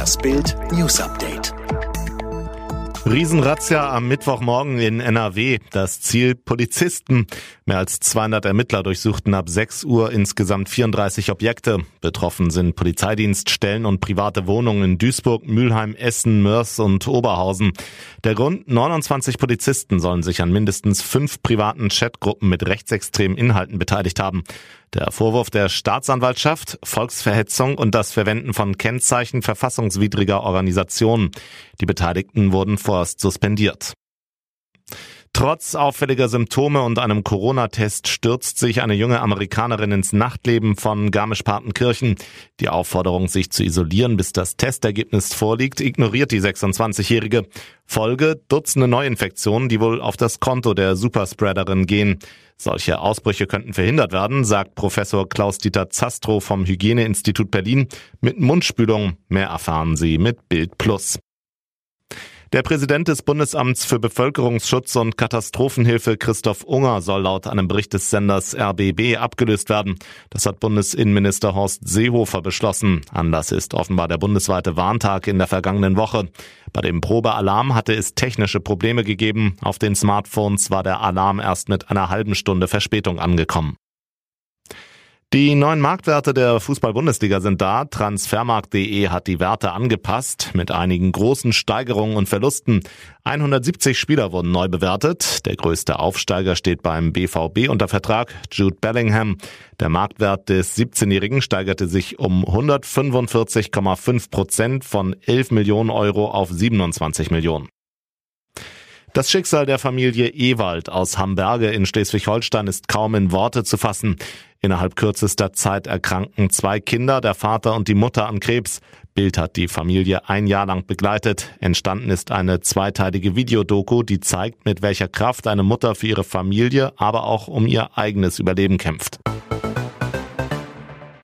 Das Bild News Update. Riesenrazzia am Mittwochmorgen in NRW. Das Ziel Polizisten. Mehr als 200 Ermittler durchsuchten ab 6 Uhr insgesamt 34 Objekte. Betroffen sind Polizeidienststellen und private Wohnungen in Duisburg, Mülheim, Essen, Mörs und Oberhausen. Der Grund, 29 Polizisten sollen sich an mindestens fünf privaten Chatgruppen mit rechtsextremen Inhalten beteiligt haben. Der Vorwurf der Staatsanwaltschaft, Volksverhetzung und das Verwenden von Kennzeichen verfassungswidriger Organisationen. Die Beteiligten wurden vorerst suspendiert. Trotz auffälliger Symptome und einem Corona-Test stürzt sich eine junge Amerikanerin ins Nachtleben von Garmisch-Partenkirchen. Die Aufforderung, sich zu isolieren, bis das Testergebnis vorliegt, ignoriert die 26-Jährige. Folge Dutzende Neuinfektionen, die wohl auf das Konto der Superspreaderin gehen. Solche Ausbrüche könnten verhindert werden, sagt Professor Klaus-Dieter Zastrow vom Hygieneinstitut Berlin. Mit Mundspülung mehr erfahren Sie mit Bild Plus. Der Präsident des Bundesamts für Bevölkerungsschutz und Katastrophenhilfe Christoph Unger soll laut einem Bericht des Senders RBB abgelöst werden. Das hat Bundesinnenminister Horst Seehofer beschlossen. Anlass ist offenbar der bundesweite Warntag in der vergangenen Woche. Bei dem Probealarm hatte es technische Probleme gegeben. Auf den Smartphones war der Alarm erst mit einer halben Stunde Verspätung angekommen. Die neuen Marktwerte der Fußball-Bundesliga sind da. Transfermarkt.de hat die Werte angepasst mit einigen großen Steigerungen und Verlusten. 170 Spieler wurden neu bewertet. Der größte Aufsteiger steht beim BVB unter Vertrag, Jude Bellingham. Der Marktwert des 17-Jährigen steigerte sich um 145,5 Prozent von 11 Millionen Euro auf 27 Millionen. Das Schicksal der Familie Ewald aus Hamberge in Schleswig-Holstein ist kaum in Worte zu fassen. Innerhalb kürzester Zeit erkranken zwei Kinder, der Vater und die Mutter an Krebs. Bild hat die Familie ein Jahr lang begleitet. Entstanden ist eine zweiteilige Videodoku, die zeigt, mit welcher Kraft eine Mutter für ihre Familie, aber auch um ihr eigenes Überleben kämpft.